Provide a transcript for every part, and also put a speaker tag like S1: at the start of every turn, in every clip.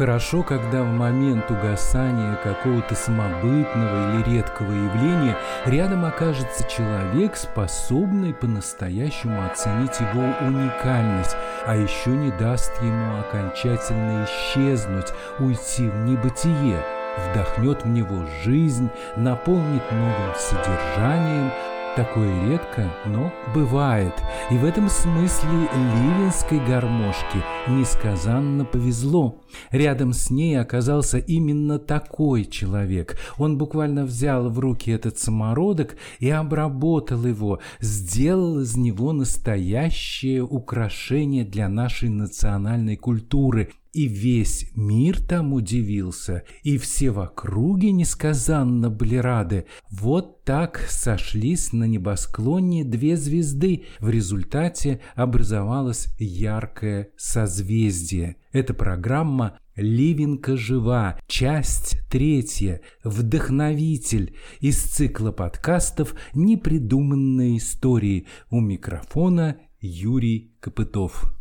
S1: Хорошо, когда в момент угасания какого-то самобытного или редкого явления рядом окажется человек, способный по-настоящему оценить его уникальность, а еще не даст ему окончательно исчезнуть, уйти в небытие, вдохнет в него жизнь, наполнит новым содержанием, Такое редко, но бывает. И в этом смысле ливенской гармошке несказанно повезло. Рядом с ней оказался именно такой человек. Он буквально взял в руки этот самородок и обработал его, сделал из него настоящее украшение для нашей национальной культуры, и весь мир там удивился, и все в округе несказанно были рады. Вот так сошлись на небосклоне две звезды. В результате образовалось яркое созвездие. Эта программа «Ливенка жива», часть третья, «Вдохновитель» из цикла подкастов «Непридуманные истории». У микрофона Юрий Копытов.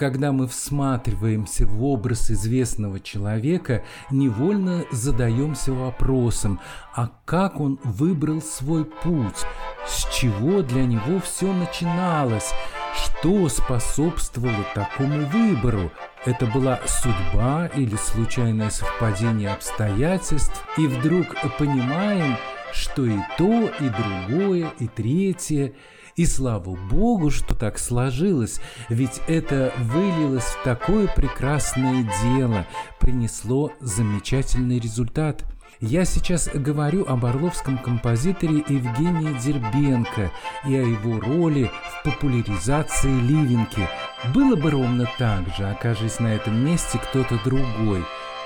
S1: Когда мы всматриваемся в образ известного человека, невольно задаемся вопросом, а как он выбрал свой путь, с чего для него все начиналось, что способствовало такому выбору? Это была судьба или случайное совпадение обстоятельств? И вдруг понимаем, что и то, и другое, и третье – и слава Богу, что так сложилось, ведь это вылилось в такое прекрасное дело, принесло замечательный результат. Я сейчас говорю об орловском композиторе Евгении Дербенко и о его роли в популяризации ливенки. Было бы ровно так же, окажись на этом месте кто-то другой.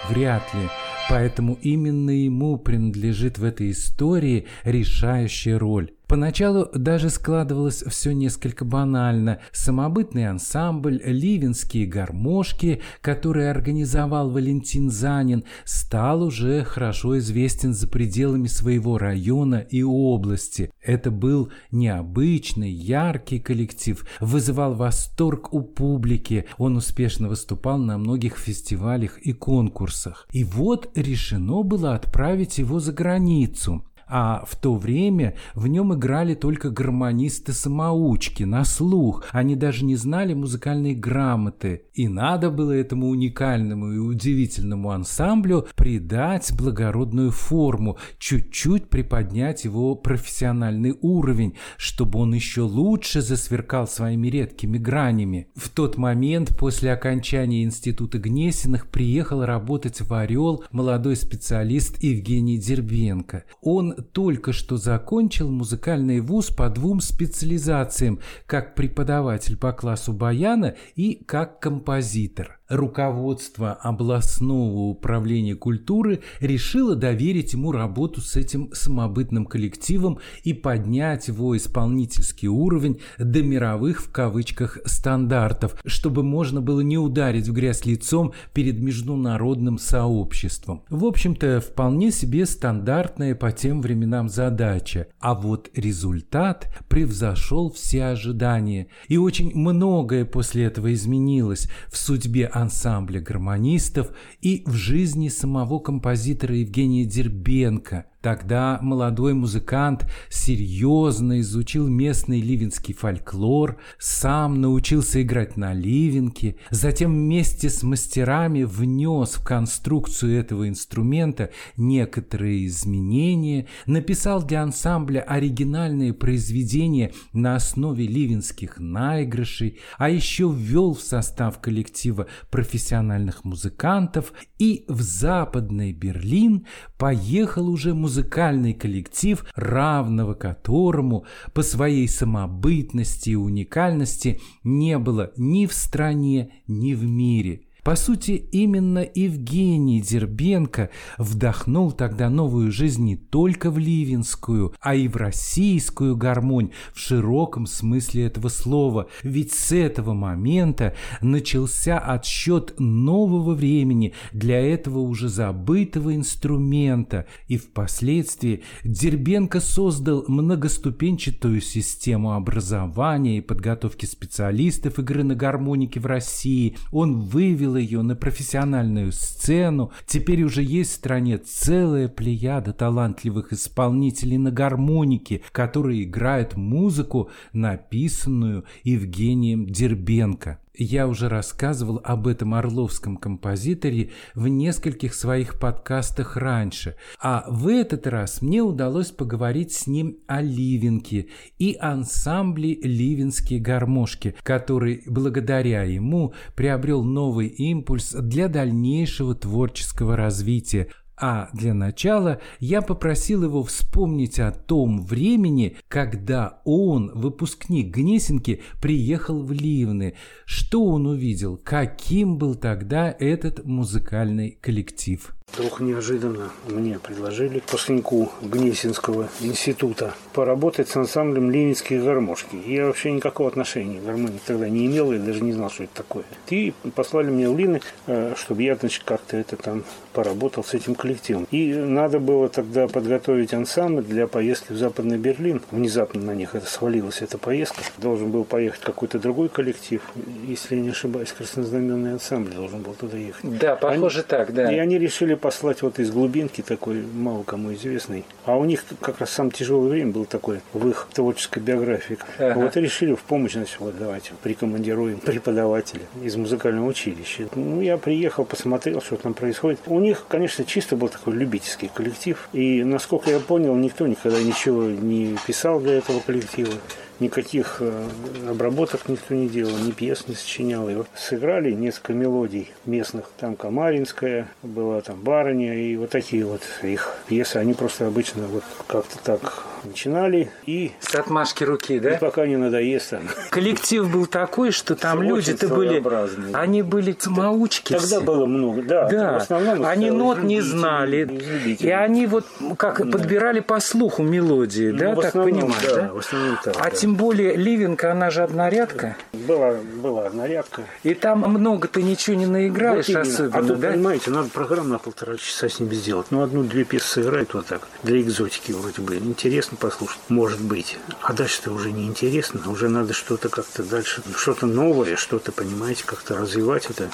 S1: Вряд ли. Поэтому именно ему принадлежит в этой истории решающая роль. Поначалу даже складывалось все несколько банально. Самобытный ансамбль, ливенские гармошки, который организовал Валентин Занин, стал уже хорошо известен за пределами своего района и области. Это был необычный, яркий коллектив, вызывал восторг у публики. Он успешно выступал на многих фестивалях и конкурсах. И вот решено было отправить его за границу а в то время в нем играли только гармонисты-самоучки на слух, они даже не знали музыкальной грамоты, и надо было этому уникальному и удивительному ансамблю придать благородную форму, чуть-чуть приподнять его профессиональный уровень, чтобы он еще лучше засверкал своими редкими гранями. В тот момент после окончания института Гнесиных приехал работать в «Орел» молодой специалист Евгений Дербенко. Он только что закончил музыкальный вуз по двум специализациям, как преподаватель по классу баяна и как композитор руководство областного управления культуры решило доверить ему работу с этим самобытным коллективом и поднять его исполнительский уровень до мировых в кавычках стандартов, чтобы можно было не ударить в грязь лицом перед международным сообществом. В общем-то, вполне себе стандартная по тем временам задача, а вот результат превзошел все ожидания, и очень многое после этого изменилось в судьбе ансамбля гармонистов и в жизни самого композитора Евгения Дербенко – Тогда молодой музыкант серьезно изучил местный ливенский фольклор, сам научился играть на ливенке, затем вместе с мастерами внес в конструкцию этого инструмента некоторые изменения, написал для ансамбля оригинальные произведения на основе ливенских наигрышей, а еще ввел в состав коллектива профессиональных музыкантов и в Западный Берлин поехал уже музыкант музыкальный коллектив, равного которому по своей самобытности и уникальности не было ни в стране, ни в мире. По сути, именно Евгений Дербенко вдохнул тогда новую жизнь не только в ливенскую, а и в российскую гармонь в широком смысле этого слова. Ведь с этого момента начался отсчет нового времени для этого уже забытого инструмента, и впоследствии Дербенко создал многоступенчатую систему образования и подготовки специалистов игры на гармонике в России. Он вывел ее на профессиональную сцену. Теперь уже есть в стране целая плеяда талантливых исполнителей на гармонике, которые играют музыку, написанную Евгением Дербенко. Я уже рассказывал об этом орловском композиторе в нескольких своих подкастах раньше, а в этот раз мне удалось поговорить с ним о Ливенке и ансамбле «Ливенские гармошки», который благодаря ему приобрел новый импульс для дальнейшего творческого развития, а для начала я попросил его вспомнить о том времени, когда он, выпускник Гнесинки, приехал в Ливны. Что он увидел? Каким был тогда этот музыкальный коллектив?
S2: Вдруг неожиданно мне предложили выпускнику Гнесинского института поработать с ансамблем «Ленинские гармошки». Я вообще никакого отношения к гармонии тогда не имел, я даже не знал, что это такое. И послали мне в Лины, э, чтобы я, значит, как-то это там поработал с этим коллективом. И надо было тогда подготовить ансамбль для поездки в Западный Берлин. Внезапно на них это свалилась эта поездка. Должен был поехать какой-то другой коллектив. Если я не ошибаюсь, краснознаменный ансамбль должен был туда ехать.
S1: Да, похоже
S2: они,
S1: так, да.
S2: И они решили послать вот из глубинки такой, мало кому известный. А у них как раз самое тяжелое время было такое в их творческой биографии. Ага. Вот решили в помощь, значит, вот давайте прикомандируем преподавателя из музыкального училища. Ну, я приехал, посмотрел, что там происходит. У них, конечно, чисто был такой любительский коллектив. И, насколько я понял, никто никогда ничего не писал для этого коллектива никаких э, обработок никто не делал, ни пьес не сочинял. И вот сыграли несколько мелодий местных. Там Камаринская была, там Барыня, и вот такие вот их пьесы. Они просто обычно вот как-то так начинали и...
S1: С отмашки руки, да?
S2: И пока не надоест.
S1: Коллектив был такой, что там люди-то были... Они были самоучки
S2: Тогда
S1: все.
S2: было много, да.
S1: Да, в основном они нот не знали. И они вот как да. подбирали по слуху мелодии, ну, да, так понимаешь, да? да? В основном так, а да. тем более Ливенка, она же однорядка.
S2: Была, была однорядка.
S1: И там много-то ничего не наиграешь вот особенно,
S2: а тут,
S1: да?
S2: понимаете, надо программу на полтора часа с ними сделать. Ну, одну-две пьесы сыграть вот так, для экзотики вроде бы. Интересно послушать, может быть. А дальше-то уже не интересно, уже надо что-то как-то дальше, что-то новое, что-то, понимаете, как-то развивать это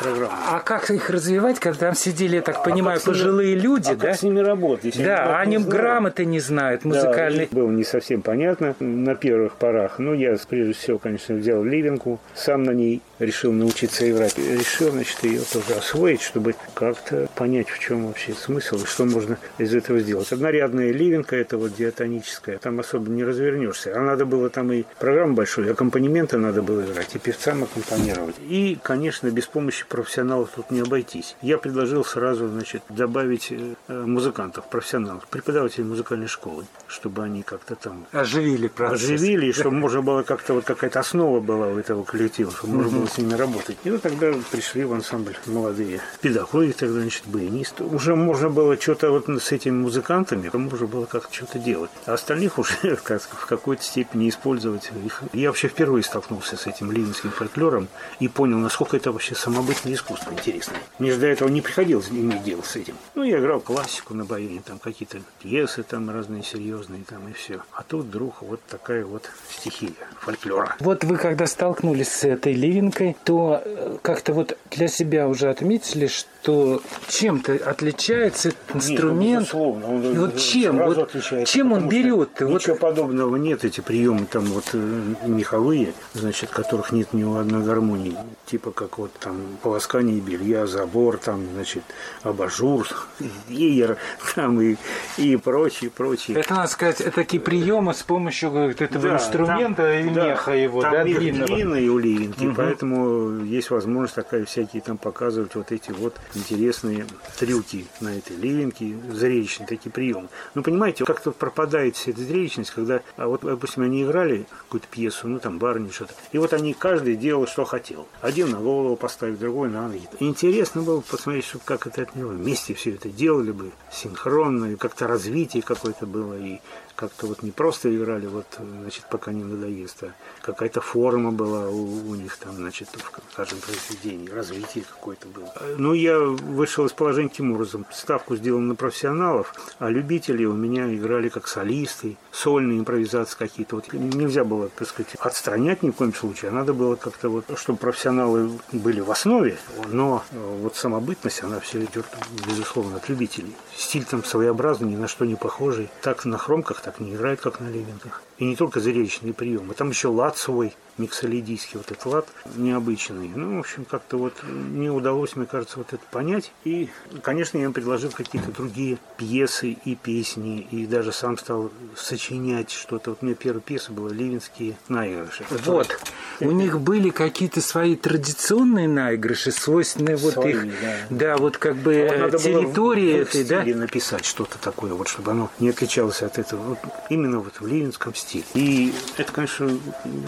S1: программу. А как их развивать, когда там сидели, я так а понимаю, пожилые ними, люди, а
S2: да? как с ними работать?
S1: Да, они, они грамоты не знают, музыкальные.
S2: Да, было не совсем понятно на первых порах. Ну, я, прежде всего, конечно, взял ливенку, сам на ней решил научиться играть. Решил, значит, ее тоже освоить, чтобы как-то понять, в чем вообще смысл и что можно из этого сделать. Однорядная ливенка, это вот диатоническая, там особо не развернешься. А надо было там и программу большую, аккомпанементы надо было играть, и певцам аккомпанировать. И, конечно, без помощи профессионалов тут не обойтись. Я предложил сразу, значит, добавить э, музыкантов, профессионалов, преподавателей музыкальной школы, чтобы они как-то там...
S1: Оживили процесс.
S2: Оживили, и чтобы можно было как-то вот какая-то основа была у этого коллектива, чтобы можно было с ними работать. И вот тогда пришли в ансамбль молодые педагоги, тогда, значит, баянисты. Уже можно было что-то вот с этими музыкантами, можно было как-то что-то делать. А остальных уже как, в какой-то степени использовать их. Я вообще впервые столкнулся с этим ливенским фольклором и понял, насколько это вообще самобытное искусство интересное. Мне же до этого не приходилось иметь дело с этим. Ну, я играл классику на баяне, там какие-то пьесы там разные серьезные там и все. А тут вдруг вот такая вот стихия фольклора.
S1: Вот вы когда столкнулись с этой ливенкой, то э, как-то вот для себя уже отметили, что чем-то отличается этот инструмент.
S2: Нет, ну, Он,
S1: вот чем? Вот чем он берет?
S2: Ничего вот... подобного нет. Эти приемы там вот э, меховые, значит, которых нет ни у одной гармонии. Типа как вот там полоскание белья, забор, там, значит, абажур, веер, там и, и прочее, прочее.
S1: Это, надо сказать, это такие приемы с помощью этого да, инструмента там, и меха его,
S2: там
S1: да,
S2: длинного. длинный у ливенки, угу. поэтому поэтому есть возможность такая всякие там показывать вот эти вот интересные трюки на этой ливенке, зрелищные такие приемы. Ну, понимаете, как тут пропадает вся эта зрелищность, когда, а вот, допустим, они играли какую-то пьесу, ну, там, барни, что-то, и вот они каждый делал, что хотел. Один на голову поставить, другой на ноги. Интересно было посмотреть, что, как это от него вместе все это делали бы, синхронно, и как-то развитие какое-то было, и как-то вот не просто играли, вот, значит, пока не надоест, а какая-то форма была у, у них там, значит, в каждом произведении, развитие какое-то было. Ну, я вышел из положения Тимурзом, ставку сделал на профессионалов, а любители у меня играли как солисты, сольные импровизации какие-то. Вот нельзя было, так сказать, отстранять ни в коем случае, а надо было как-то вот, чтобы профессионалы были в основе, но вот самобытность, она все идет, безусловно, от любителей. Стиль там своеобразный, ни на что не похожий. Так на хромках так не играет, как на левинках. И не только зрелищные приемы. Там еще лад свой, миксолидийский вот этот лад необычный. Ну, в общем, как-то вот мне удалось, мне кажется, вот это понять. И, конечно, я им предложил какие-то другие пьесы и песни. И даже сам стал сочинять что-то. Вот у меня первая пьеса была «Ливинские наигрыши».
S1: Вот. У них были какие-то свои традиционные наигрыши, свойственные вот свои, их... Да. да, вот как бы вот территории этой, да?
S2: написать что-то такое, вот чтобы оно не отличалось от этого. Вот именно вот в ливинском стиле. И это, конечно,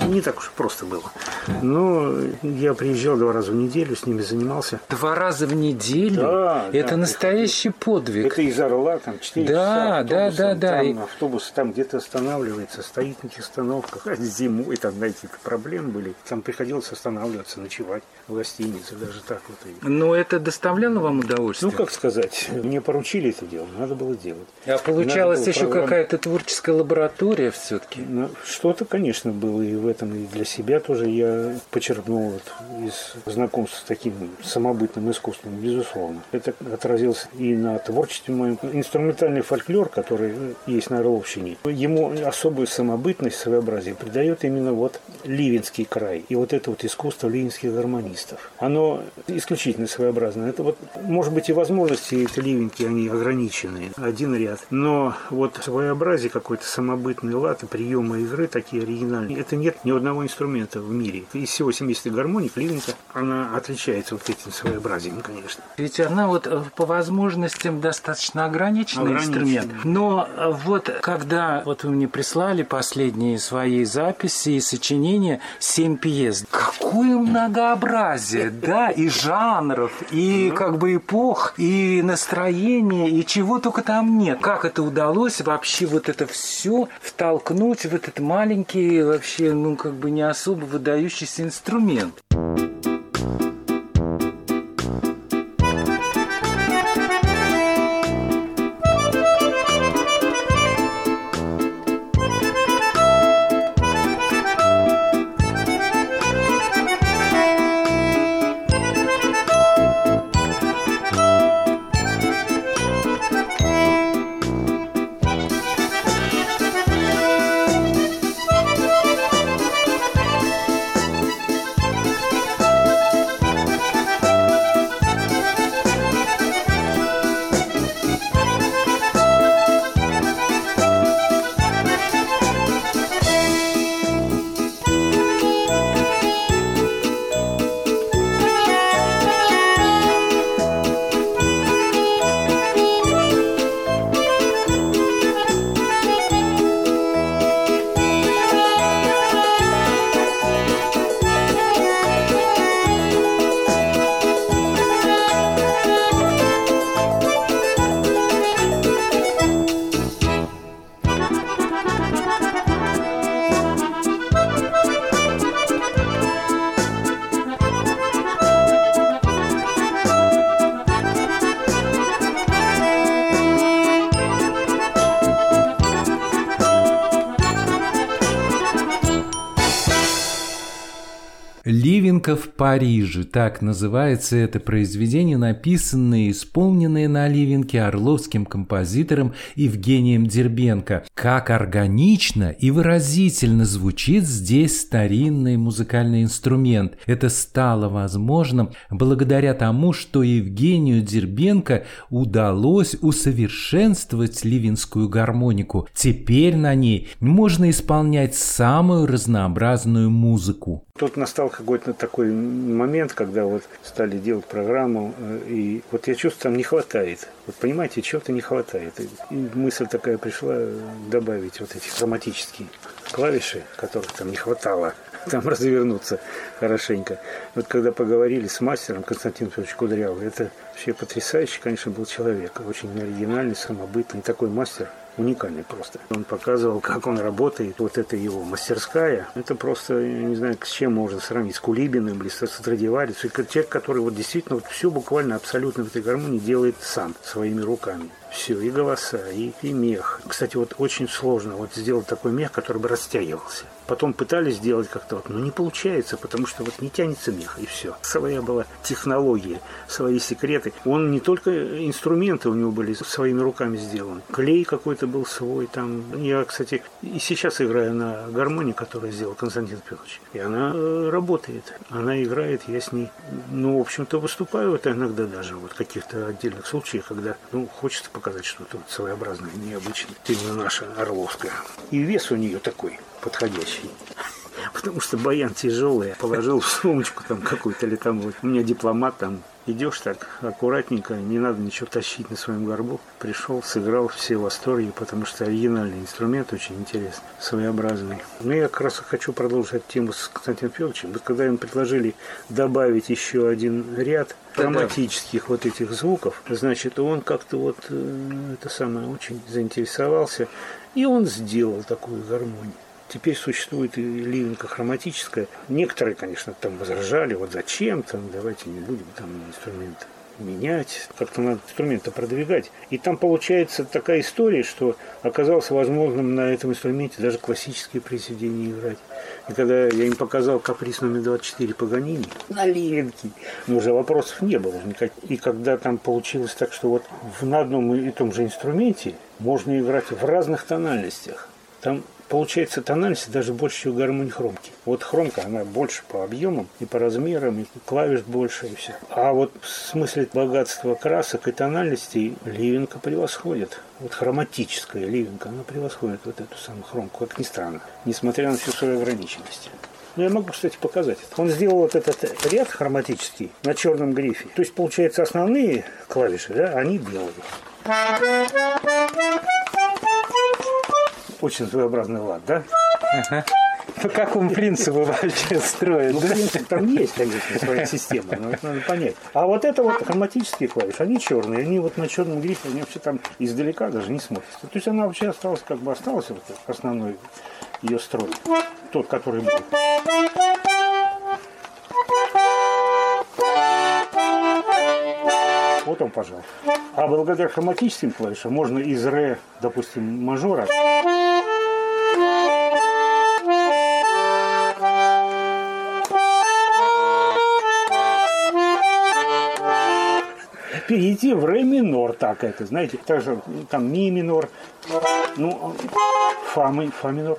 S2: не так уж просто было. Но я приезжал два раза в неделю, с ними занимался.
S1: Два раза в неделю? Да. Это да, настоящий это, подвиг.
S2: Это из Орла, там 4
S1: да, часа Да, да, да.
S2: Там автобус там где-то останавливается, стоит на этих остановках. А зимой там, знаете, проблемы были. Там приходилось останавливаться, ночевать в гостинице, даже так вот.
S1: Но это доставляло вам удовольствие?
S2: Ну, как сказать, мне поручили это дело, надо было делать.
S1: А получалось еще программ... какая-то творческая лаборатория все-таки?
S2: Ну, что-то, конечно, было и в этом, и для себя тоже я почерпнул вот из знакомства с таким самобытным искусством, безусловно. Это отразилось и на творчестве моем. Инструментальный фольклор, который есть на Орловщине, ему особую самобытность, своеобразие придает именно вот Ливенский край. И вот это вот искусство ливенских гармонистов. Оно исключительно своеобразное. Это вот, может быть, и возможности эти ливенки, они ограничены, один ряд. Но вот своеобразие какой-то самобытный лад и приемы игры такие оригинальные. Это нет ни одного инструмента в мире. Из всего 70 гармоник ливенка, она отличается вот этим своеобразием, конечно.
S1: Ведь она вот э, по возможностям достаточно ограниченный инструмент. Но э, вот когда вот вы мне прислали последние свои записи и сочинения, 7 пьес, какое многообразие, да, и жанров, и как бы эпох, и настроения, и чего только там нет. Как это удалось вообще вот это все втолкнуть в этот маленький, вообще, ну, как бы не особо выдающийся инструмент? Париже» – так называется это произведение, написанное и исполненное на Ливенке орловским композитором Евгением Дербенко. Как органично и выразительно звучит здесь старинный музыкальный инструмент. Это стало возможным благодаря тому, что Евгению Дербенко удалось усовершенствовать ливенскую гармонику. Теперь на ней можно исполнять самую разнообразную музыку.
S2: Тут настал какой-то такой момент, когда вот стали делать программу, э, и вот я чувствую, там не хватает. Вот понимаете, чего-то не хватает. И мысль такая пришла добавить вот эти хроматические клавиши, которых там не хватало там развернуться хорошенько. Вот когда поговорили с мастером Константином Петровичем Кудрявым, это вообще потрясающий, конечно, был человек. Очень оригинальный, самобытный. Такой мастер уникальный просто. Он показывал, как он работает. Вот это его мастерская. Это просто, я не знаю, с чем можно сравнить. С Кулибиным или с Страдиварисом. Человек, который вот действительно вот все буквально абсолютно в этой гармонии делает сам, своими руками все, и голоса, и, и мех. Кстати, вот очень сложно вот сделать такой мех, который бы растягивался. Потом пытались сделать как-то вот, но не получается, потому что вот не тянется мех, и все. Своя была технология, свои секреты. Он не только инструменты у него были своими руками сделаны. Клей какой-то был свой там. Я, кстати, и сейчас играю на гармонии, которую сделал Константин Петрович. И она э, работает. Она играет, я с ней, ну, в общем-то, выступаю вот иногда даже вот в каких-то отдельных случаях, когда, ну, хочется показать что-то своеобразное, необычное. Именно наша Орловская. И вес у нее такой подходящий. Потому что баян тяжелый. Положил в сумочку там какую-то или там вот. У меня дипломат там. Идешь так аккуратненько, не надо ничего тащить на своем горбу. Пришел, сыграл, все в восторге, потому что оригинальный инструмент очень интересный, своеобразный. Но я как раз хочу продолжить тему с Константином Федоровичем. Вот когда им предложили добавить еще один ряд драматических вот этих звуков, значит, он как-то вот э, это самое очень заинтересовался, и он сделал такую гармонию. Теперь существует и ливенка хроматическая. Некоторые, конечно, там возражали, вот зачем там, давайте не будем там инструмент менять, как-то надо инструменты продвигать. И там получается такая история, что оказалось возможным на этом инструменте даже классические произведения играть. И когда я им показал каприз номер 24 Паганини на ливенке, ну, уже вопросов не было никаких. И когда там получилось так, что вот на одном и том же инструменте можно играть в разных тональностях. Там получается тональность даже больше, чем гармонии хромки. Вот хромка, она больше по объемам и по размерам, и клавиш больше, и все. А вот в смысле богатства красок и тональностей ливенка превосходит. Вот хроматическая ливенка, она превосходит вот эту самую хромку, как ни странно, несмотря на всю свою ограниченность. Ну, я могу, кстати, показать. Он сделал вот этот ряд хроматический на черном грифе. То есть, получается, основные клавиши, да, они белые очень своеобразный лад, да?
S1: Ага. По какому принципу вообще строят? Ну,
S2: принцип там есть, конечно, своя система, но это надо понять. А вот это вот хроматические клавиши, они черные, они вот на черном грифе, они вообще там издалека даже не смотрятся. То есть она вообще осталась, как бы осталась вот основной ее строй, тот, который был. Вот он, пожалуйста. А благодаря хроматическим клавишам можно из ре, допустим, мажора перейти в ре минор, так это, знаете, также там ми минор, ну, фа, фа минор.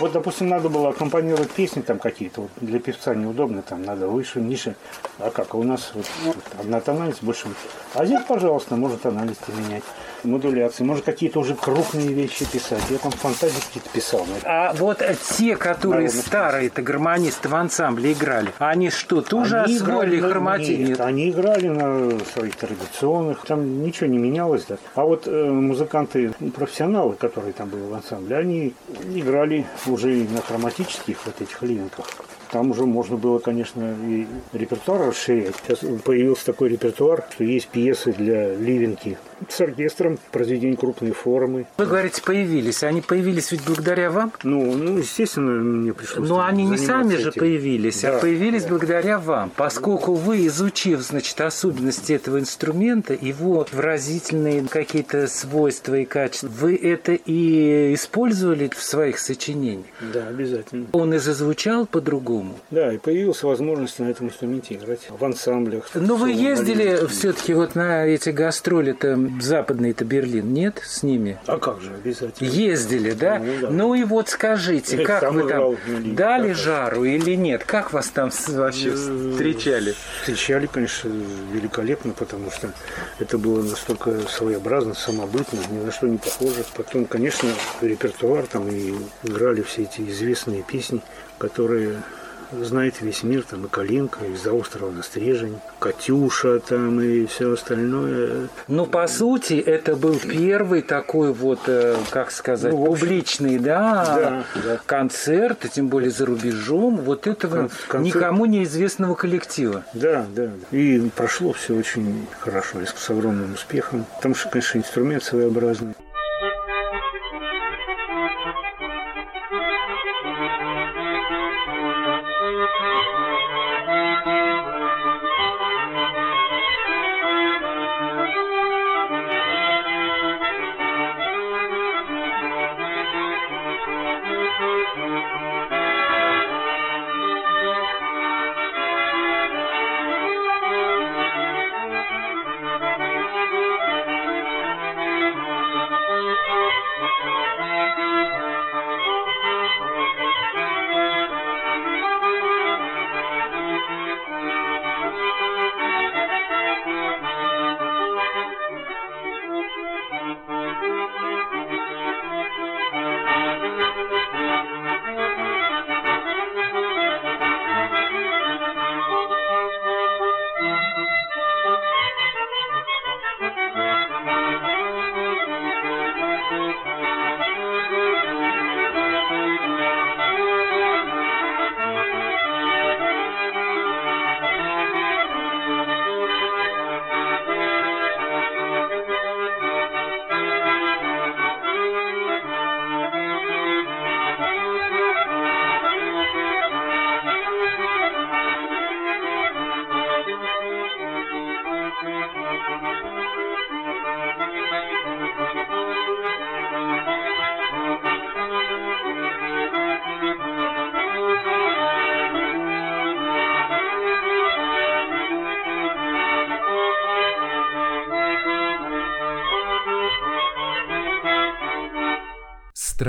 S2: Вот, допустим, надо было аккомпанировать песни там какие-то, вот для певца неудобно, там надо выше, ниже. А как? А у нас вот, вот одна тональность больше. А здесь, пожалуйста, может тональности менять модуляции, может какие-то уже крупные вещи писать. Я там фантазии какие-то писал.
S1: А вот те, которые старые, это гармонисты в ансамбле играли, они что, тоже они освоили хроматин?
S2: Нет, они играли на своих традиционных, там ничего не менялось. Да. А вот э, музыканты, профессионалы, которые там были в ансамбле, они играли уже на хроматических вот этих ливенках. Там уже можно было, конечно, и репертуар расширять. Сейчас появился такой репертуар, что есть пьесы для ливенки с оркестром, произведения крупной формы.
S1: Вы говорите, появились. Они появились ведь благодаря вам?
S2: Ну, ну естественно, мне пришлось
S1: Но они не сами этим. же появились, а да, а появились да. благодаря вам. Поскольку вы, изучив, значит, особенности этого инструмента, его выразительные какие-то свойства и качества, вы это и использовали в своих сочинениях?
S2: Да, обязательно.
S1: Он и зазвучал по-другому?
S2: Да, и появилась возможность на этом инструменте играть в ансамблях.
S1: Но ну, вы ездили все-таки вот на эти гастроли-то западный-то Берлин, нет, с ними?
S2: А как же, обязательно.
S1: Ездили, да? Ну, да. ну и вот скажите, как Сам вы там дали да, жару или нет? Как вас там вообще э, встречали?
S2: Встречали, конечно, великолепно, потому что это было настолько своеобразно, самобытно, ни на что не похоже. Потом, конечно, репертуар там и играли все эти известные песни, которые знает весь мир, там и Калинка, и за острова на Стрежень, Катюша там и все остальное.
S1: Ну, по сути, это был первый такой вот, э, как сказать, ну, общем, публичный, да, да, да, концерт, тем более за рубежом, вот этого Кон- никому неизвестного коллектива.
S2: Да, да, да. И прошло все очень хорошо, с огромным успехом. Там, конечно, инструмент своеобразный.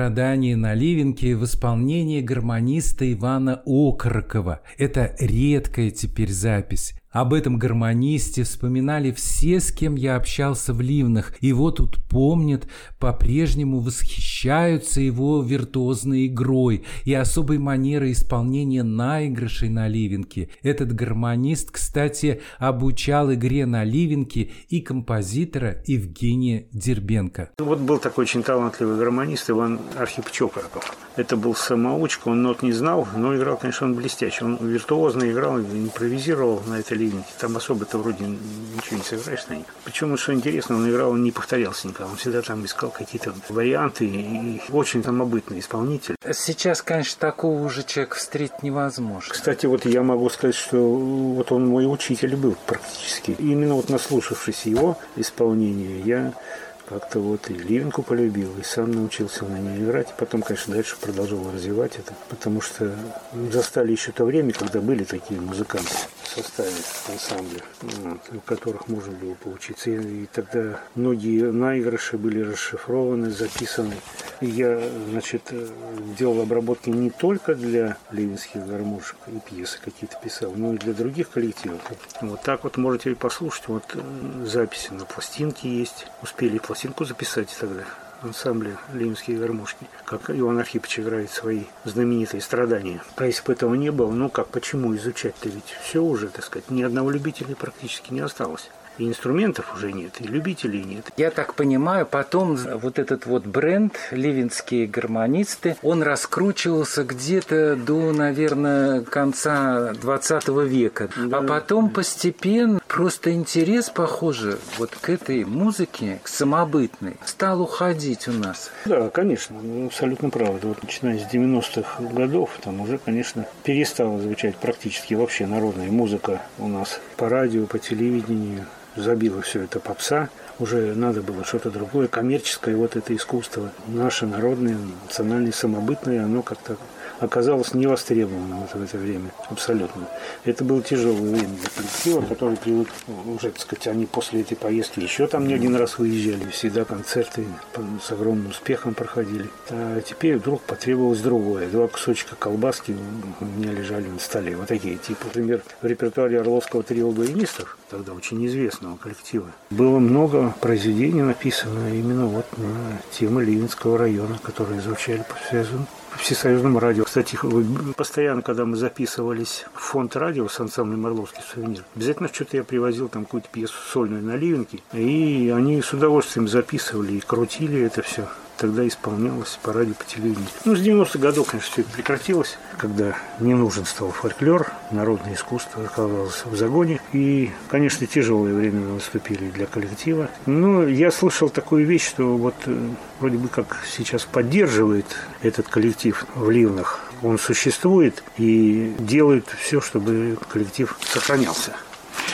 S1: Страдания Наливенки в исполнении гармониста Ивана Окорокова. Это редкая теперь запись. Об этом гармонисте вспоминали все, с кем я общался в Ливнах. Его тут помнят, по-прежнему восхищаются его виртуозной игрой и особой манерой исполнения наигрышей на ливенке. Этот гармонист, кстати, обучал игре на ливенке и композитора Евгения Дербенко.
S2: Вот был такой очень талантливый гармонист Иван Архип Чокороков. Это был самоучка, он нот не знал, но играл, конечно, он блестяще. Он виртуозно играл, импровизировал на этой клинике. Там особо-то вроде ничего не сыграешь на них. Причем, что интересно, он играл, он не повторялся никогда. Он всегда там искал какие-то варианты и очень самобытный исполнитель.
S1: Сейчас, конечно, такого уже человека встретить невозможно.
S2: Кстати, вот я могу сказать, что вот он мой учитель был практически. Именно вот наслушавшись его исполнения, я как-то вот и Ливенку полюбил, и сам научился на ней играть. И потом, конечно, дальше продолжал развивать это, потому что застали еще то время, когда были такие музыканты в составе ансамбля, вот, у которых можно было поучиться. И, и тогда многие наигрыши были расшифрованы, записаны. И я, значит, делал обработки не только для ливенских гармошек и пьесы какие-то писал, но и для других коллективов. Вот так вот можете послушать. Вот записи на пластинке есть. Успели пластинку записать тогда ансамбле «Ленинские гармошки», как Иван Архипович играет свои знаменитые страдания. А если бы этого не было, ну как, почему изучать-то? Ведь все уже, так сказать, ни одного любителя практически не осталось и инструментов уже нет, и любителей нет.
S1: Я так понимаю, потом вот этот вот бренд «Ливенские гармонисты», он раскручивался где-то до, наверное, конца 20 века. Да. А потом постепенно просто интерес, похоже, вот к этой музыке, к самобытной, стал уходить у нас.
S2: Да, конечно, абсолютно правда. Вот начиная с 90-х годов, там уже, конечно, перестала звучать практически вообще народная музыка у нас по радио, по телевидению забило все это попса, уже надо было что-то другое, коммерческое, вот это искусство, наше народное, национальное, самобытное, оно как-то оказалось невостребованным в это время, абсолютно. Это было тяжелое время для коллектива, который привык, уже, так сказать, они после этой поездки еще там не один раз выезжали, всегда концерты с огромным успехом проходили. А теперь вдруг потребовалось другое. Два кусочка колбаски у меня лежали на столе, вот такие, типа, например, в репертуаре Орловского трио баянистов, тогда очень известного коллектива, было много произведений написано именно вот на темы Ливинского района, которые звучали по связу всесоюзном радио. Кстати, постоянно, когда мы записывались в фонд радио с ансамблем «Орловский сувенир», обязательно что-то я привозил там какую-то пьесу сольную на Ливенке, и они с удовольствием записывали и крутили это все тогда исполнялось по радио, по телевидению. Ну, с 90-х годов, конечно, все это прекратилось, когда не нужен стал фольклор, народное искусство оказалось в загоне. И, конечно, тяжелые времена наступили для коллектива. Но я слышал такую вещь, что вот э, вроде бы как сейчас поддерживает этот коллектив в Ливнах. Он существует и делает все, чтобы коллектив сохранялся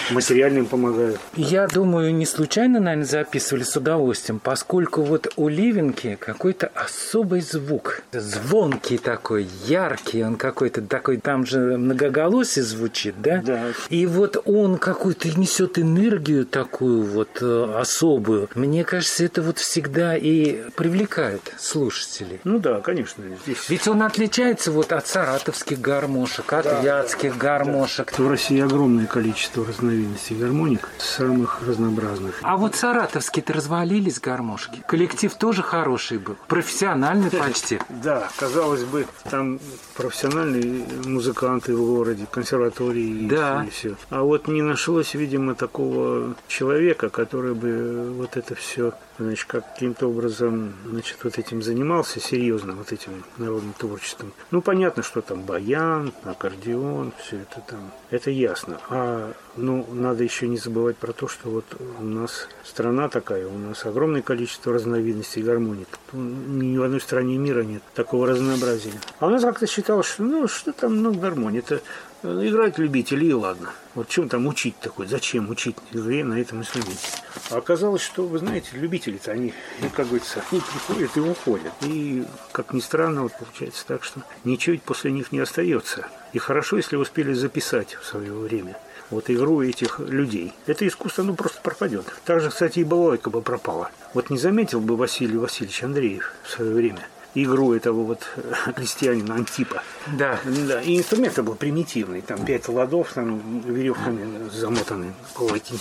S2: материально им помогают.
S1: Я думаю, не случайно, наверное, записывали с удовольствием, поскольку вот у Ливенки какой-то особый звук. Звонкий такой, яркий, он какой-то такой, там же многоголосие звучит, да?
S2: Да.
S1: И вот он какую-то несет энергию такую вот э, особую. Мне кажется, это вот всегда и привлекает слушателей.
S2: Ну да, конечно.
S1: Здесь... Ведь он отличается вот от саратовских гармошек, от да, вятских гармошек.
S2: Да. В России огромное количество разновидностей разновидностей гармоник, самых разнообразных.
S1: А вот саратовские-то развалились гармошки. Коллектив тоже хороший был, профессиональный почти.
S2: Да, казалось бы, там профессиональные музыканты в городе, консерватории да. и все. А вот не нашлось, видимо, такого человека, который бы вот это все значит, каким-то образом, значит, вот этим занимался серьезно, вот этим народным творчеством. Ну, понятно, что там баян, аккордеон, все это там, это ясно. А, ну, надо еще не забывать про то, что вот у нас страна такая, у нас огромное количество разновидностей гармоник. Ни в одной стране мира нет такого разнообразия. А у нас как-то считалось, что, ну, что там, ну, гармония, это играть любители и ладно. Вот чем там учить такой, зачем учить игре на этом инструменте? А оказалось, что, вы знаете, любители-то, они, как говорится, они приходят и уходят. И, как ни странно, вот получается так, что ничего ведь после них не остается. И хорошо, если успели записать в свое время вот игру этих людей. Это искусство, ну, просто пропадет. Так же, кстати, и балалайка бы пропала. Вот не заметил бы Василий Васильевич Андреев в свое время игру этого вот крестьянина Антипа.
S1: Да.
S2: да. И инструмент был примитивный. Там пять ладов, там веревками замотаны.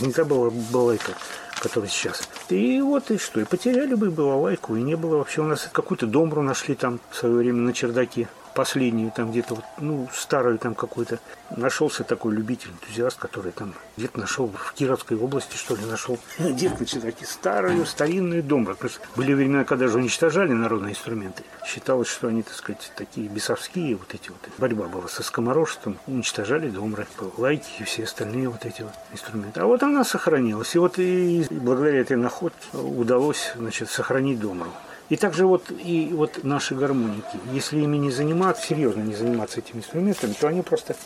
S2: Не та была балайка, которая сейчас. И вот и что. И потеряли бы балалайку. И не было вообще. У нас какую-то домру нашли там в свое время на чердаке последнюю там где-то вот, ну, старую там какую-то. Нашелся такой любитель, энтузиаст, который там где-то нашел в Кировской области, что ли, нашел где-то такие старую, старинную дом. Были времена, когда же уничтожали народные инструменты. Считалось, что они, так сказать, такие бесовские вот эти вот. Борьба была со скоморожеством. Уничтожали домры, лайки и все остальные вот эти вот инструменты. А вот она сохранилась. И вот и благодаря этой находке удалось, значит, сохранить домру. И также вот и вот наши гармоники, если ими не заниматься, серьезно не заниматься этими инструментами, то они просто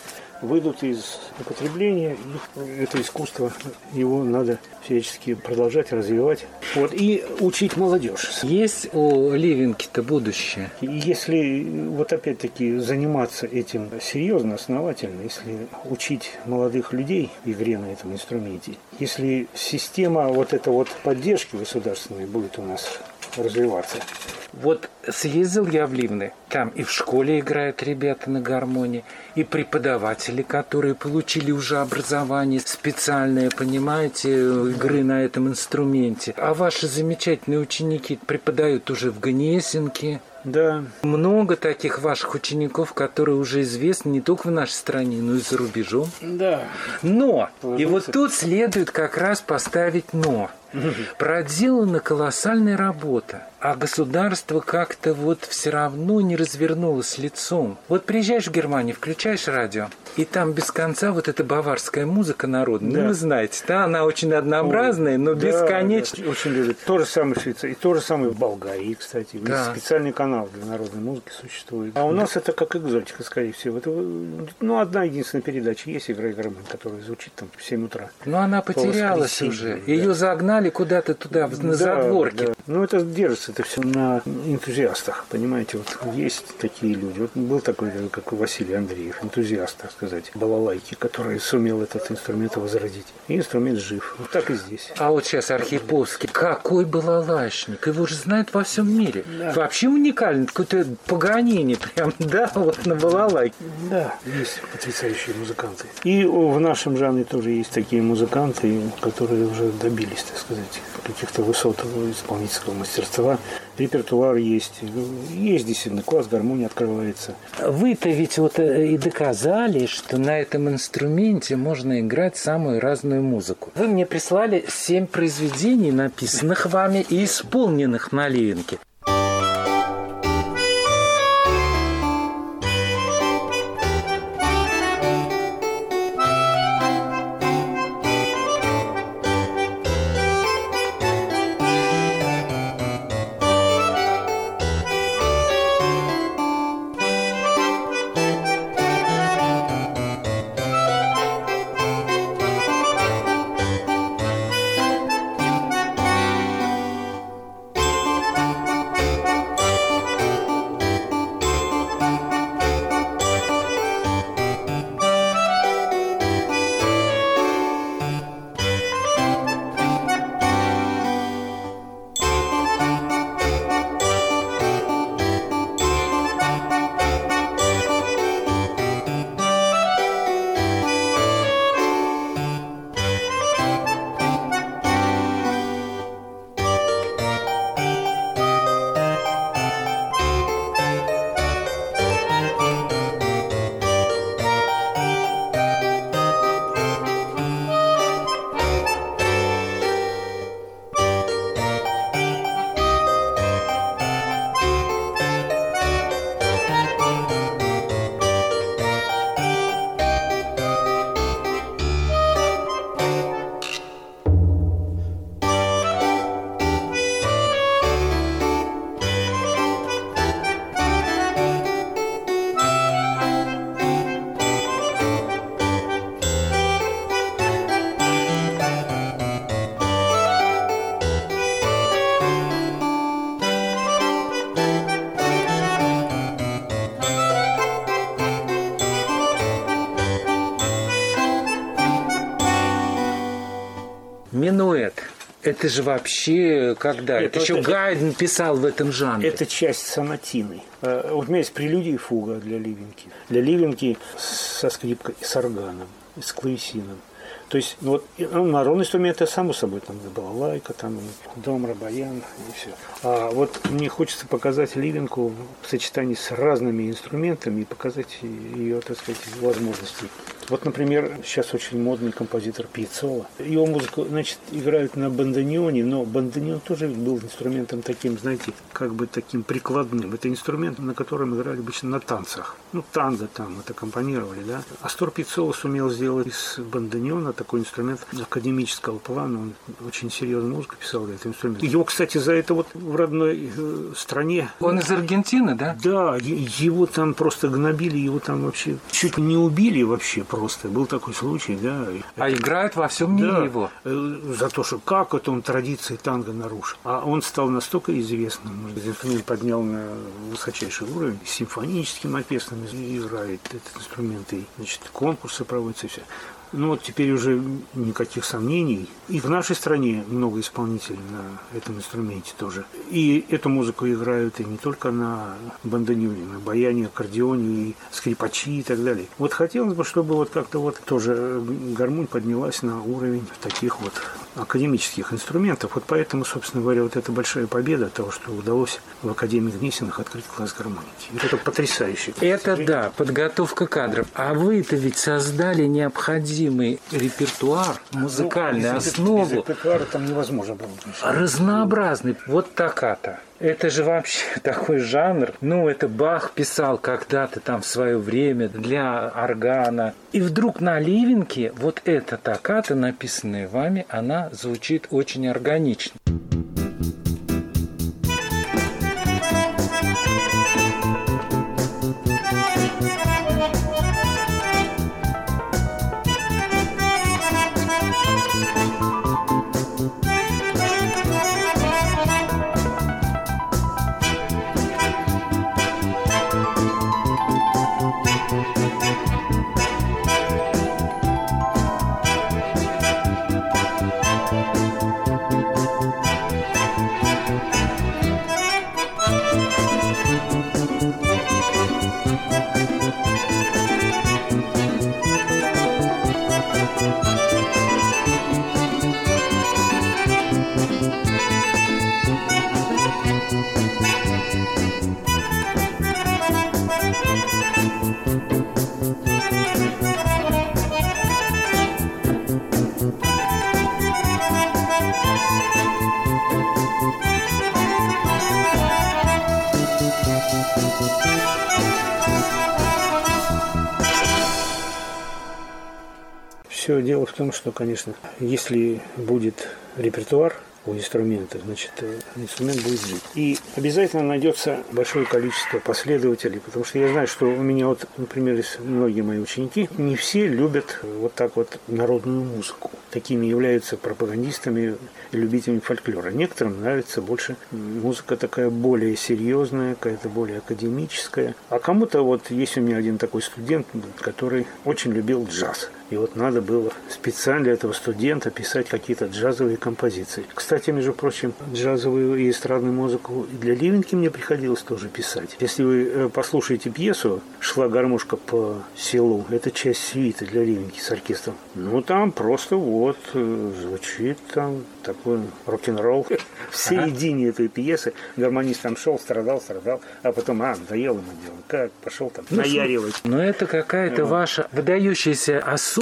S2: выйдут из употребления, и это искусство, его надо всячески продолжать развивать. Вот, и учить молодежь.
S1: Есть у Ливенки-то будущее?
S2: Если вот опять-таки заниматься этим серьезно, основательно, если учить молодых людей игре на этом инструменте, если система вот эта вот поддержки государственной будет у нас развиваться.
S1: Вот съездил я в Ливны, там и в школе играют ребята на гармонии, и преподаватели, которые получили уже образование специальное, понимаете, игры на этом инструменте. А ваши замечательные ученики преподают уже в Гнесинке,
S2: да.
S1: Много таких ваших учеников, которые уже известны не только в нашей стране, но и за рубежом.
S2: Да.
S1: Но, Положился. и вот тут следует как раз поставить но. Проделана колоссальная работа, а государство как-то вот все равно не развернулось лицом. Вот приезжаешь в Германию, включаешь радио, и там без конца вот эта баварская музыка народная. Да. Ну, вы знаете, да, она очень однообразная, но да, бесконечно.
S2: Да, очень любят. То же самое в Швейцарии, и то же самое в Болгарии, кстати. Да. Специальный канал для народной музыки существует. А у нас это как экзотика, скорее всего. Это, ну, одна единственная передача есть «Игра и гармонь», которая звучит там в 7 утра.
S1: Но она потерялась уже. Да. Ее загнали куда-то туда, на да, задворке. Да.
S2: Ну, это держится это все на энтузиастах, понимаете. Вот есть такие люди. Вот был такой, как Василий Андреев, энтузиаст, так сказать, балалайки, который сумел этот инструмент возродить. И инструмент жив. Вот так и здесь.
S1: А вот сейчас Архиповский, какой балалайшник, его же знают во всем мире. Да. Вообще уникальный, какое-то погонение прям, да, вот на балалайке.
S2: Да, есть потрясающие музыканты. И в нашем жанре тоже есть такие музыканты, которые уже добились, так сказать, каких-то высот исполнительского мастерства. репертуар есть. Есть действительно класс гармонии открывается.
S1: Вы-то ведь вот э, и доказали, что на этом инструменте можно играть самую разную музыку. Вы мне прислали семь произведений, написанных вами и исполненных на Ливенке. Минуэт. Это же вообще когда? Это, это еще это, Гайден писал в этом жанре.
S2: Это часть сонатины. Э, вот у меня есть прелюдия и фуга для ливенки. Для ливенки со скрипкой и с органом, и с клавесином. То есть, вот, ну, народные инструменты, само собой, там была лайка, там дом, баян и все. А вот мне хочется показать ливенку в сочетании с разными инструментами и показать ее, так сказать, возможности. Вот, например, сейчас очень модный композитор Пьецола. Его музыку, значит, играют на бандонионе, но бандонион тоже был инструментом таким, знаете, как бы таким прикладным. Это инструмент, на котором играли обычно на танцах. Ну, танго там, это компонировали, да. Астор Пьецола сумел сделать из бандониона такой инструмент академического плана. Он очень серьезную музыку писал для этого инструмента. Его, кстати, за это вот в родной э, стране...
S1: Он из Аргентины, да?
S2: Да, его там просто гнобили, его там вообще чуть не убили вообще просто. Был такой случай, да.
S1: А это... играет во всем мире
S2: да,
S1: его.
S2: Э, за то, что как это он традиции танго нарушил. А он стал настолько известным, инструмент поднял на высочайший уровень, с симфоническим оркестром играет этот инструмент, и значит, конкурсы проводятся и все. Ну вот теперь уже никаких сомнений. И в нашей стране много исполнителей на этом инструменте тоже. И эту музыку играют и не только на бандонюне, на баяне, аккордеоне, и скрипачи и так далее. Вот хотелось бы, чтобы вот как-то вот тоже гармонь поднялась на уровень таких вот академических инструментов. Вот поэтому, собственно говоря, вот эта большая победа того, что удалось в Академии Гнесиных открыть класс гармоники. Это потрясающе.
S1: Это да, подготовка кадров. А вы-то ведь создали необходимый репертуар, музыкальную ну, основу. Без
S2: репертуара там невозможно было.
S1: Разнообразный. Вот такая-то. Это же вообще такой жанр. Ну, это Бах писал когда-то там в свое время для органа. И вдруг на Ливенке вот эта токата, написанная вами, она звучит очень органично.
S2: Все дело в том, что, конечно, если будет репертуар у инструмента, значит, э, инструмент будет жить. И обязательно найдется большое количество последователей, потому что я знаю, что у меня вот, например, многие мои ученики, не все любят вот так вот народную музыку. Такими являются пропагандистами и любителями фольклора. Некоторым нравится больше музыка такая более серьезная, какая-то более академическая. А кому-то вот есть у меня один такой студент, который очень любил джаз. И вот надо было специально для этого студента писать какие-то джазовые композиции. Кстати, между прочим, джазовую и эстрадную музыку для Ливенки мне приходилось тоже писать. Если вы э, послушаете пьесу «Шла гармошка по селу», это часть свиты для Ливенки с оркестром. Ну, там просто вот э, звучит там такой рок-н-ролл. В середине этой пьесы гармонист там шел, страдал, страдал, а потом, а, надоело ему дело. Как пошел там ну, наяривать.
S1: Но это какая-то ваша выдающаяся особенность,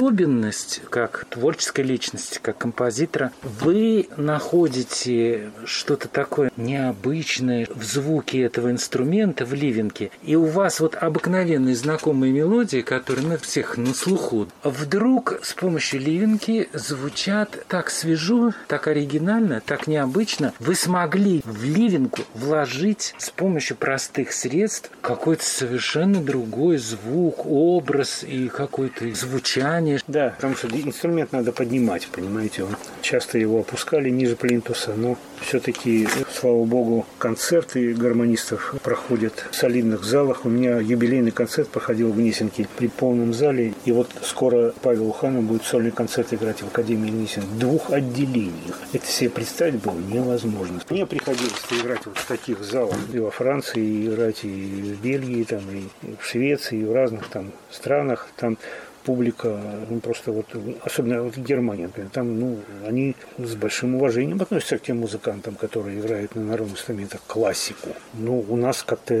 S1: как творческой личности, как композитора. Вы находите что-то такое необычное в звуке этого инструмента, в ливенке, и у вас вот обыкновенные знакомые мелодии, которые на всех на слуху, вдруг с помощью ливенки звучат так свежо, так оригинально, так необычно. Вы смогли в ливенку вложить с помощью простых средств какой-то совершенно другой звук, образ и какое-то звучание.
S2: Да, потому что инструмент надо поднимать, понимаете. Он часто его опускали ниже плинтуса, но все-таки, слава богу, концерты гармонистов проходят в солидных залах. У меня юбилейный концерт проходил в Гнесинке при полном зале. И вот скоро Павел Уханов будет сольный концерт играть в Академии Гнесинки в двух отделениях. Это себе представить было невозможно. Мне приходилось играть вот в таких залах и во Франции, и играть и в Бельгии, там, и в Швеции, и в разных там странах. Там публика, ну, просто вот, особенно вот Германия, например, там, ну, они с большим уважением относятся к тем музыкантам, которые играют на народных инструментах классику. Ну, у нас как-то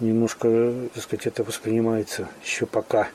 S2: немножко, так сказать, это воспринимается еще пока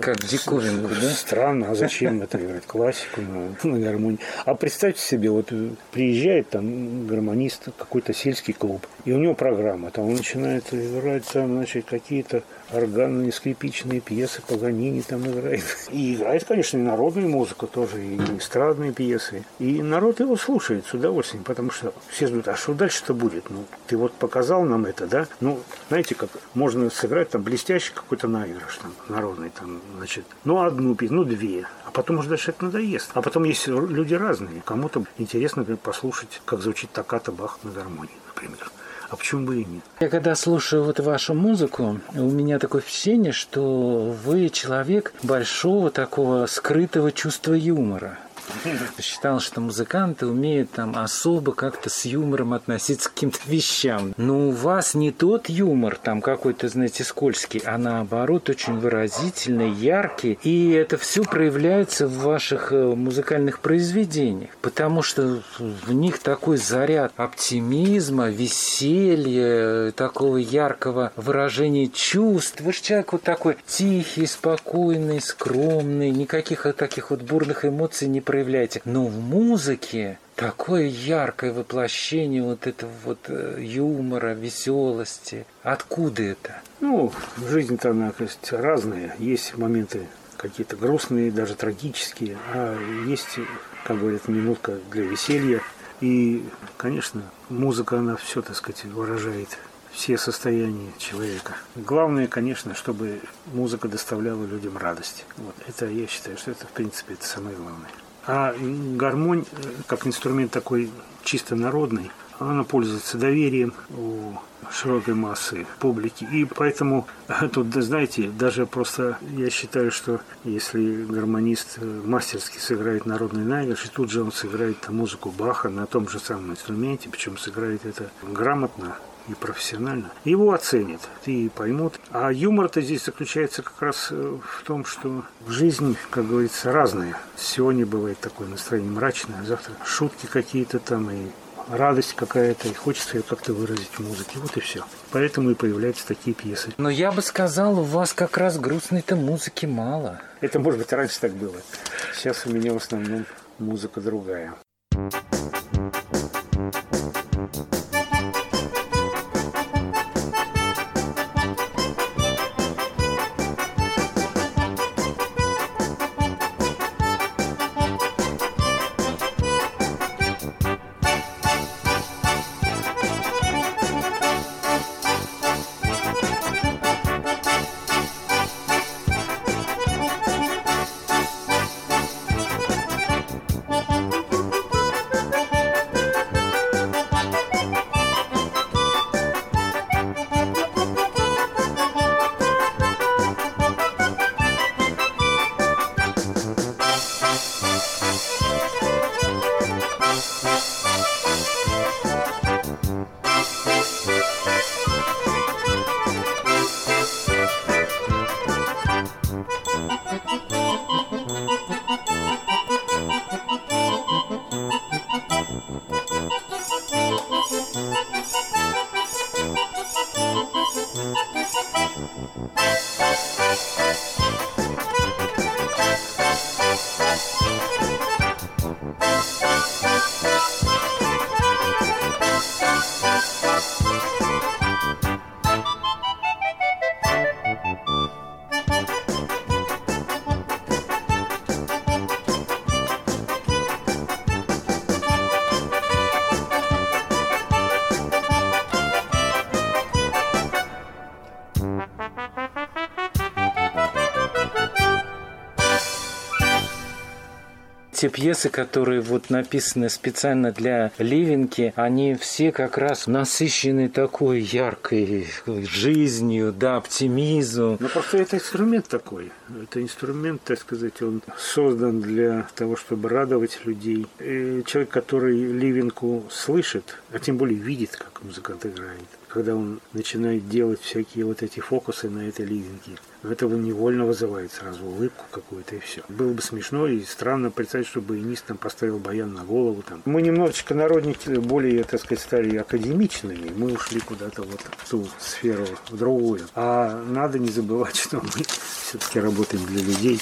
S1: как диковинку, да?
S2: Странно, а зачем это играть классику на, на гармонии? А представьте себе, вот приезжает там гармонист, какой-то сельский клуб, и у него программа, там он начинает играть там, значит, какие-то органные скрипичные пьесы, Паганини там играет. И играет, конечно, и народную музыку тоже, и эстрадные пьесы. И народ его слушает с удовольствием, потому что все ждут, а что дальше-то будет? Ну, ты вот показал нам это, да? Ну, знаете, как можно сыграть там блестящий какой-то наигрыш там, народный, там, значит, ну, одну песню, ну, две. А потом уже дальше это надоест. А потом есть люди разные. Кому-то интересно например, послушать, как звучит таката Бах на гармонии, например. А почему бы и нет?
S1: Я когда слушаю вот вашу музыку, у меня такое впечатление, что вы человек большого такого скрытого чувства юмора. Считал, что музыканты умеют там особо как-то с юмором относиться к каким-то вещам. Но у вас не тот юмор там какой-то, знаете, скользкий, а наоборот очень выразительный, яркий. И это все проявляется в ваших э, музыкальных произведениях. Потому что в них такой заряд оптимизма, веселья, такого яркого выражения чувств. Вы же человек вот такой тихий, спокойный, скромный, никаких таких вот бурных эмоций не проявляет проявляете. Но в музыке такое яркое воплощение вот этого вот э, юмора, веселости. Откуда это?
S2: Ну, жизнь-то она есть, разная. Есть моменты какие-то грустные, даже трагические, а есть, как говорят, минутка для веселья. И, конечно, музыка, она все, так сказать, выражает все состояния человека. Главное, конечно, чтобы музыка доставляла людям радость. Вот. Это, я считаю, что это, в принципе, это самое главное. А гармонь, э, как инструмент такой чисто народный, она пользуется доверием у широкой массы публики. И поэтому э, тут, знаете, даже просто я считаю, что если гармонист э, мастерски сыграет народный наигрыш, и тут же он сыграет музыку Баха на том же самом инструменте, причем сыграет это грамотно, и профессионально, его оценят и поймут. А юмор-то здесь заключается как раз э, в том, что жизнь, как говорится, разная. Сегодня бывает такое настроение мрачное, а завтра шутки какие-то там и радость какая-то, и хочется ее как-то выразить в музыке. Вот и все. Поэтому и появляются такие пьесы.
S1: Но я бы сказал, у вас как раз грустной-то музыки мало.
S2: Это, может быть, раньше так было. Сейчас у меня в основном музыка другая.
S1: Те пьесы, которые вот написаны специально для Ливенки, они все как раз насыщены такой яркой жизнью, да, оптимизмом.
S2: Ну, просто это инструмент такой. Это инструмент, так сказать, он создан для того, чтобы радовать людей. И человек, который Ливенку слышит, а тем более видит, как музыкант играет, когда он начинает делать всякие вот эти фокусы на этой ливенке, это невольно вызывает сразу улыбку какую-то и все. Было бы смешно и странно представить, что баянист там поставил баян на голову. Там. Мы немножечко народники более, так сказать, стали академичными. Мы ушли куда-то вот в ту сферу, в другую. А надо не забывать, что мы все-таки работаем для людей.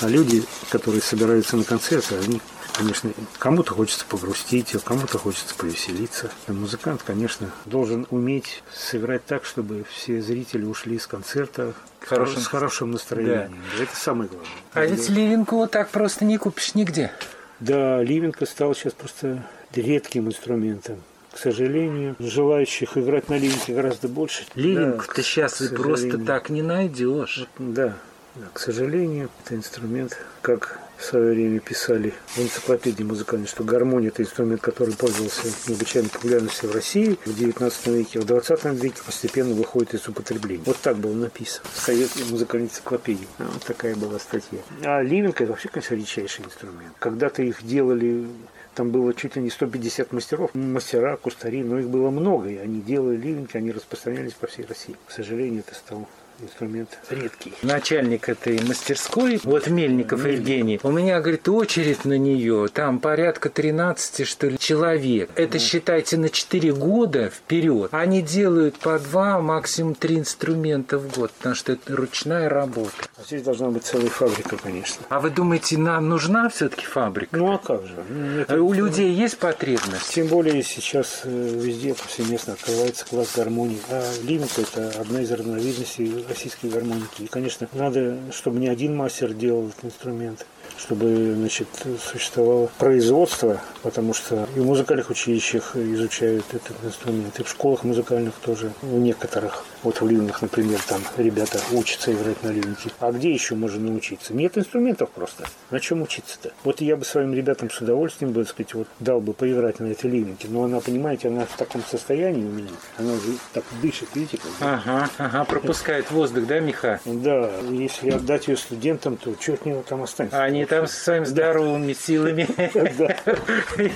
S2: А люди, которые собираются на концерты, они конечно, кому-то хочется погрустить, а кому-то хочется повеселиться. А музыкант, конечно, должен уметь сыграть так, чтобы все зрители ушли с концерта хорошим, с хорошим настроением. Да. Это самое главное.
S1: А ведь Ливенку вот так просто не купишь нигде.
S2: Да, Ливенко стал сейчас просто редким инструментом. К сожалению, желающих играть на ливенке гораздо больше.
S1: Ливенку да, ты сейчас и просто так не найдешь.
S2: Вот, да, да, к сожалению, это инструмент, как в свое время писали в энциклопедии музыкальной, что гармония – это инструмент, который пользовался необычайной популярностью в России в XIX веке, в XX веке постепенно выходит из употребления. Вот так было написано в советской музыкальной энциклопедии. А вот такая была статья. А ливенка – это вообще, конечно, редчайший инструмент. Когда-то их делали там было чуть ли не 150 мастеров, мастера, кустари, но их было много, и они делали ливенки, они распространялись по всей России. К сожалению, это стало инструмент редкий.
S1: Начальник этой мастерской, вот Мельников Мельников. Евгений, у меня, говорит, очередь на нее, там порядка 13, что ли, человек. Это, считайте, на 4 года вперед. Они делают по 2, максимум 3 инструмента в год, потому что это ручная работа.
S2: А здесь должна быть целая фабрика, конечно.
S1: А вы думаете, нам нужна все-таки фабрика?
S2: Ну, а как же?
S1: Ну, это... У людей есть потребность?
S2: Тем более сейчас э, везде повсеместно открывается класс гармонии. А лимит – это одна из разновидностей российской гармоники. И, конечно, надо, чтобы не один мастер делал этот инструмент, чтобы значит, существовало производство, потому что и в музыкальных училищах изучают этот инструмент, и в школах музыкальных тоже, у некоторых. Вот в Ливнах, например, там ребята учатся играть на ливнике. А где еще можно научиться? Нет инструментов просто. На чем учиться-то? Вот я бы своим ребятам с удовольствием, бы, сказать, вот дал бы поиграть на этой ливнике. Но она, понимаете, она в таком состоянии у меня. Она уже так дышит, видите? Как
S1: ага, ага, пропускает воздух, да, Миха?
S2: Да. Если отдать ее студентам, то от него там останется?
S1: А они там со своими здоровыми силами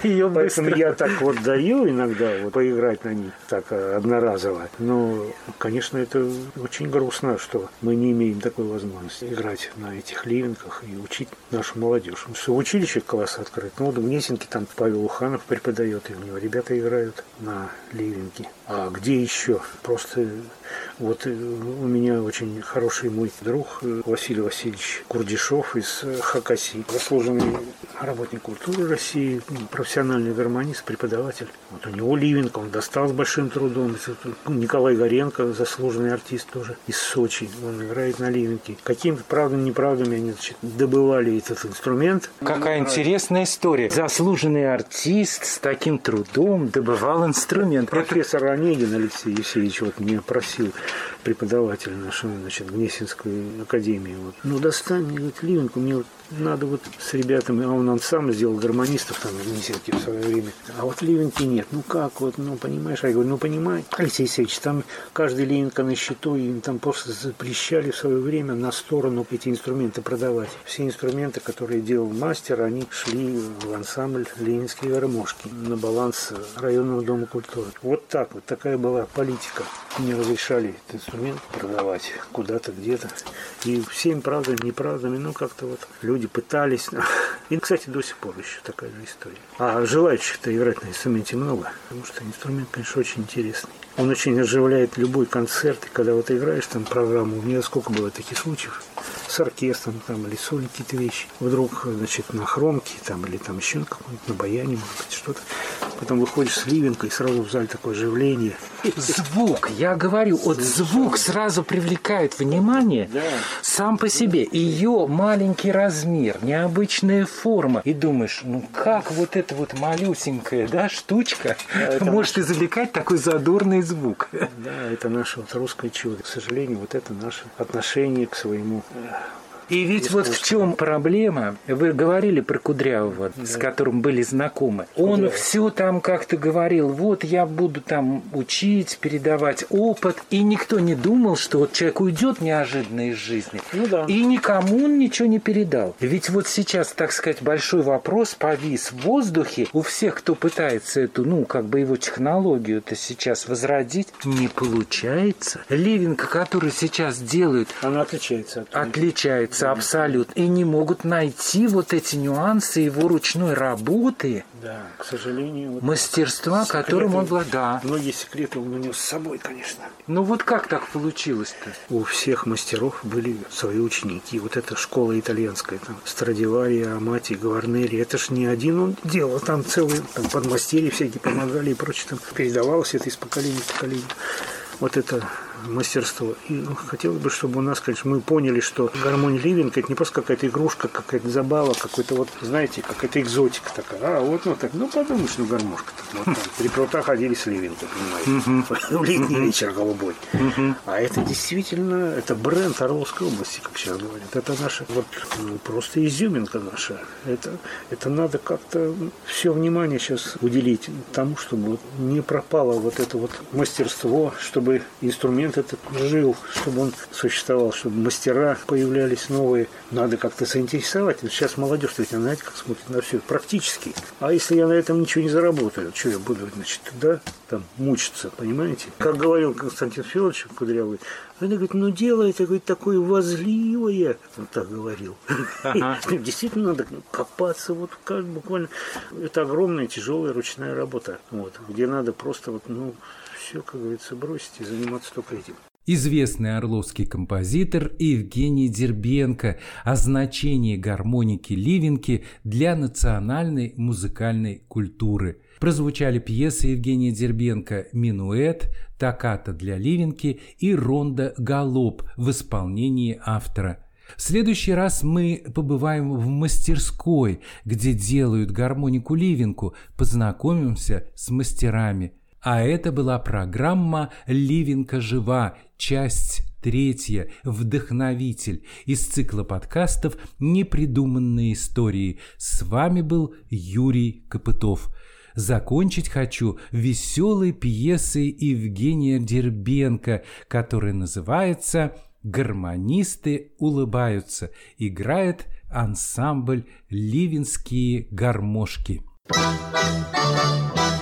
S2: ее Поэтому я так вот даю иногда вот, поиграть на них так э, одноразово. Но, конечно, это очень грустно, что мы не имеем такой возможности играть на этих ливенках и учить нашу молодежь. Потому что в училище класс открыт. Ну, вот в Гнесинке там Павел Уханов преподает, и у него ребята играют на ливенке. А где еще? Просто вот э, у меня очень хороший мой друг э, Василий Васильевич Курдишов из э, Хакаси, заслуженный работник культуры России, ну, профессиональный гармонист, преподаватель. Вот у него Ливенко, он достал с большим трудом. Ну, Николай Горенко, заслуженный артист тоже из Сочи, он играет на Ливенке. Какими-то правдами, неправдами они значит, добывали этот инструмент.
S1: Какая интересная история. Заслуженный артист с таким трудом добывал инструмент.
S2: Профессор Онегин Алексей Евсеевич вот меня просил преподаватель нашей, значит, Гнесинской академии. Вот. Ну, достань мне, говорит, Ливенку, мне вот надо вот с ребятами, а он, он сам сделал гармонистов там в Гнесинке в свое время. А вот Ливенки нет. Ну как вот, ну понимаешь? А я говорю, ну понимай, Алексей Алексеевич, там каждый Ливенка на счету, им там просто запрещали в свое время на сторону эти инструменты продавать. Все инструменты, которые делал мастер, они шли в ансамбль Ленинские гармошки на баланс районного дома культуры. Вот так вот, такая была политика. Не разрешали этот инструмент продавать куда-то, где-то. И всеми правдами, неправдами, ну как-то вот люди пытались. И, кстати, до сих пор еще такая же история. А желающих-то играть на инструменте много, потому что инструмент, конечно, очень интересный. Он очень оживляет любой концерт, и когда вот играешь там программу, у меня сколько было таких случаев, с оркестром там или сольные какие-то вещи, вдруг, значит, на хромке там или там еще каком-нибудь на баяне, может быть, что-то. Потом выходишь с ливенкой, и сразу в зале такое оживление.
S1: Звук, я говорю, вот звук сразу привлекает внимание да. сам по себе. Ее маленький размер, необычная форма. И думаешь, ну как вот эта вот малюсенькая, да, штучка да, может наш... извлекать такой задорный звук.
S2: Да, это наше вот русское чудо. К сожалению, вот это наше отношение к своему э,
S1: и ведь вот в чем проблема. Вы говорили про Кудрявого, да. с которым были знакомы. Он Кудрявый. все там как-то говорил, вот я буду там учить, передавать опыт. И никто не думал, что вот человек уйдет неожиданно из жизни. Ну да. И никому он ничего не передал. Ведь вот сейчас, так сказать, большой вопрос повис в воздухе. У всех, кто пытается эту, ну, как бы его технологию-то сейчас возродить, не получается. Ливинка, который сейчас делают...
S2: Она отличается.
S1: От отличается отличаются абсолютно и не могут найти вот эти нюансы его ручной работы.
S2: Да, к сожалению. Вот
S1: мастерства, секреты, которым он владел. Да.
S2: Многие секреты он унес с собой, конечно.
S1: Ну вот как так получилось-то?
S2: У всех мастеров были свои ученики. Вот эта школа итальянская, там, Страдивари, Амати, Гварнери. Это ж не один он делал, там целые там, подмастерья всякие помогали и прочее. Там передавалось это из поколения в поколение. Вот это мастерство. И хотелось бы, чтобы у нас, конечно, мы поняли, что гармония ливинг это не просто какая-то игрушка, какая-то забава, какой-то вот, знаете, какая-то экзотика такая. А, вот, ну так, ну подумаешь, ну гармошка. Вот там, три прута ходили с ливинга, понимаете. Летний вечер голубой. А это действительно, это бренд Орловской области, как сейчас говорят. Это наша, вот ну, просто изюминка наша. Это, это надо как-то все внимание сейчас уделить тому, чтобы не пропало вот это вот мастерство, чтобы инструмент инструмент этот жил, чтобы он существовал, чтобы мастера появлялись новые. Надо как-то заинтересовать. Сейчас молодежь, ведь, знаете, как смотрит на все практически. А если я на этом ничего не заработаю, что я буду, значит, да, там, мучиться, понимаете? Как говорил Константин Федорович Кудрявый, он говорит, ну дело это говорит, такое возливое, он так говорил. Ага. Действительно надо копаться, вот как буквально. Это огромная тяжелая ручная работа, вот, где надо просто вот, ну, все, как говорится, бросить и заниматься только этим.
S1: Известный орловский композитор Евгений Дербенко о значении гармоники Ливенки для национальной музыкальной культуры. Прозвучали пьесы Евгения Дербенко «Минуэт», «Токата для Ливенки» и «Ронда Галоп» в исполнении автора. В следующий раз мы побываем в мастерской, где делают гармонику Ливенку, познакомимся с мастерами – а это была программа «Ливенка жива», часть третья «Вдохновитель» из цикла подкастов «Непридуманные истории». С вами был Юрий Копытов. Закончить хочу веселой пьесой Евгения Дербенко, которая называется «Гармонисты улыбаются». Играет ансамбль «Ливенские гармошки». Thank you.